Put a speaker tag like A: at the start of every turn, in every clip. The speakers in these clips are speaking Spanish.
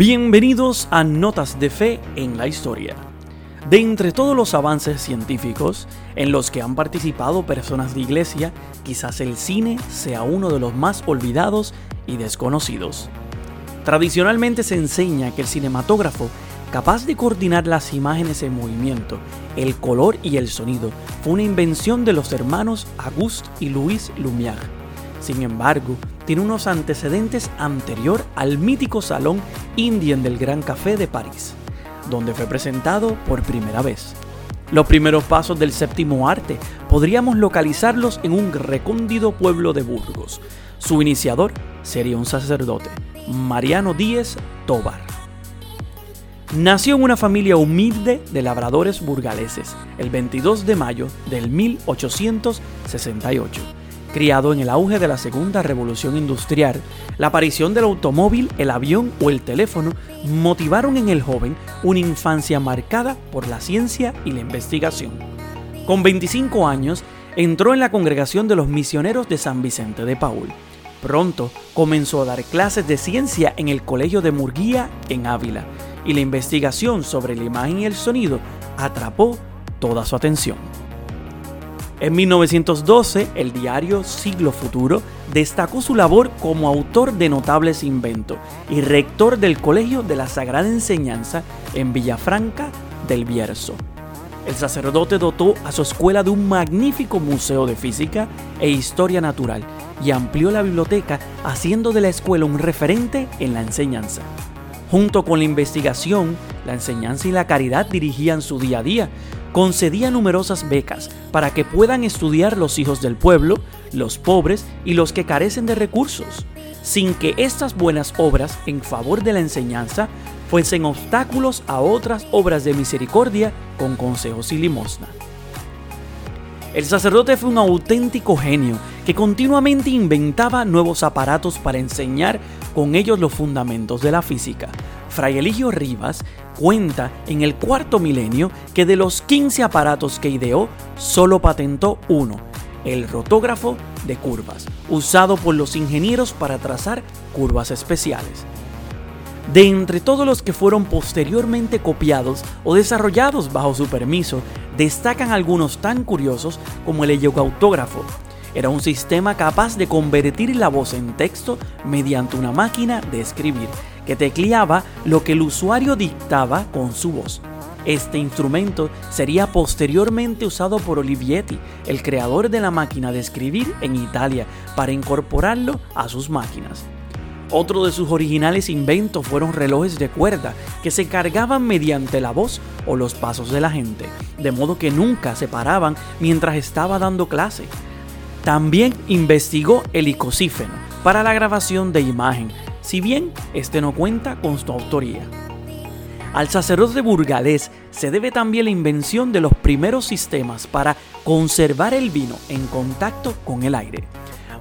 A: Bienvenidos a Notas de Fe en la Historia. De entre todos los avances científicos en los que han participado personas de iglesia, quizás el cine sea uno de los más olvidados y desconocidos. Tradicionalmente se enseña que el cinematógrafo, capaz de coordinar las imágenes en movimiento, el color y el sonido, fue una invención de los hermanos Auguste y Louis Lumière sin embargo, tiene unos antecedentes anterior al mítico Salón Indien del Gran Café de París, donde fue presentado por primera vez. Los primeros pasos del séptimo arte podríamos localizarlos en un recóndido pueblo de Burgos. Su iniciador sería un sacerdote, Mariano Díez Tobar. Nació en una familia humilde de labradores burgaleses el 22 de mayo del 1868 Criado en el auge de la segunda revolución industrial, la aparición del automóvil, el avión o el teléfono motivaron en el joven una infancia marcada por la ciencia y la investigación. Con 25 años, entró en la congregación de los misioneros de San Vicente de Paul. Pronto comenzó a dar clases de ciencia en el Colegio de Murguía en Ávila, y la investigación sobre la imagen y el sonido atrapó toda su atención. En 1912, el diario Siglo Futuro destacó su labor como autor de notables inventos y rector del Colegio de la Sagrada Enseñanza en Villafranca del Bierzo. El sacerdote dotó a su escuela de un magnífico museo de física e historia natural y amplió la biblioteca haciendo de la escuela un referente en la enseñanza. Junto con la investigación, la enseñanza y la caridad dirigían su día a día, concedía numerosas becas para que puedan estudiar los hijos del pueblo, los pobres y los que carecen de recursos, sin que estas buenas obras en favor de la enseñanza fuesen obstáculos a otras obras de misericordia con consejos y limosna. El sacerdote fue un auténtico genio que continuamente inventaba nuevos aparatos para enseñar con ellos los fundamentos de la física. Fray Eligio Rivas cuenta en el cuarto milenio que de los 15 aparatos que ideó, solo patentó uno, el rotógrafo de curvas, usado por los ingenieros para trazar curvas especiales. De entre todos los que fueron posteriormente copiados o desarrollados bajo su permiso, destacan algunos tan curiosos como el heliocautógrafo. Era un sistema capaz de convertir la voz en texto mediante una máquina de escribir que tecleaba lo que el usuario dictaba con su voz. Este instrumento sería posteriormente usado por Olivetti, el creador de la máquina de escribir en Italia, para incorporarlo a sus máquinas. Otro de sus originales inventos fueron relojes de cuerda que se cargaban mediante la voz o los pasos de la gente, de modo que nunca se paraban mientras estaba dando clase. También investigó el icosífeno para la grabación de imagen, si bien este no cuenta con su autoría. Al sacerdote burgalés se debe también la invención de los primeros sistemas para conservar el vino en contacto con el aire.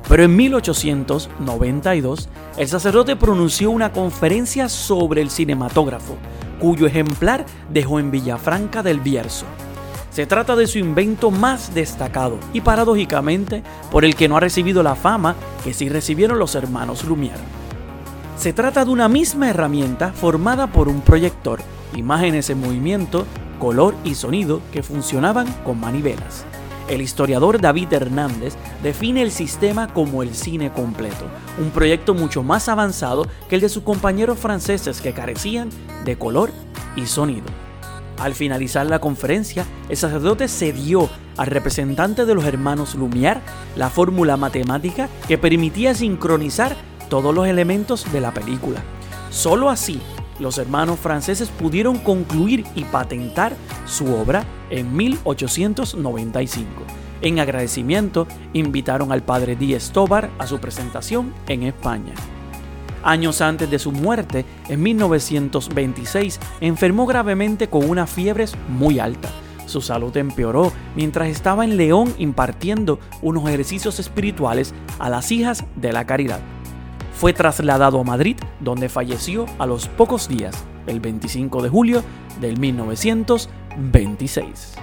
A: Pero en 1892, el sacerdote pronunció una conferencia sobre el cinematógrafo, cuyo ejemplar dejó en Villafranca del Bierzo. Se trata de su invento más destacado y paradójicamente por el que no ha recibido la fama que sí recibieron los hermanos Lumière. Se trata de una misma herramienta formada por un proyector, imágenes en movimiento, color y sonido que funcionaban con manivelas. El historiador David Hernández define el sistema como el cine completo, un proyecto mucho más avanzado que el de sus compañeros franceses que carecían de color y sonido. Al finalizar la conferencia, el sacerdote cedió al representante de los hermanos Lumière la fórmula matemática que permitía sincronizar todos los elementos de la película. Solo así los hermanos franceses pudieron concluir y patentar su obra en 1895. En agradecimiento, invitaron al padre Díez Tobar a su presentación en España. Años antes de su muerte, en 1926, enfermó gravemente con una fiebre muy alta. Su salud empeoró mientras estaba en León impartiendo unos ejercicios espirituales a las hijas de la caridad fue trasladado a Madrid, donde falleció a los pocos días, el 25 de julio del 1926.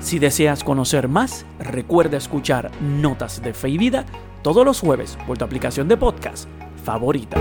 A: Si deseas conocer más, recuerda escuchar Notas de Fe y Vida todos los jueves por tu aplicación de podcast favorita.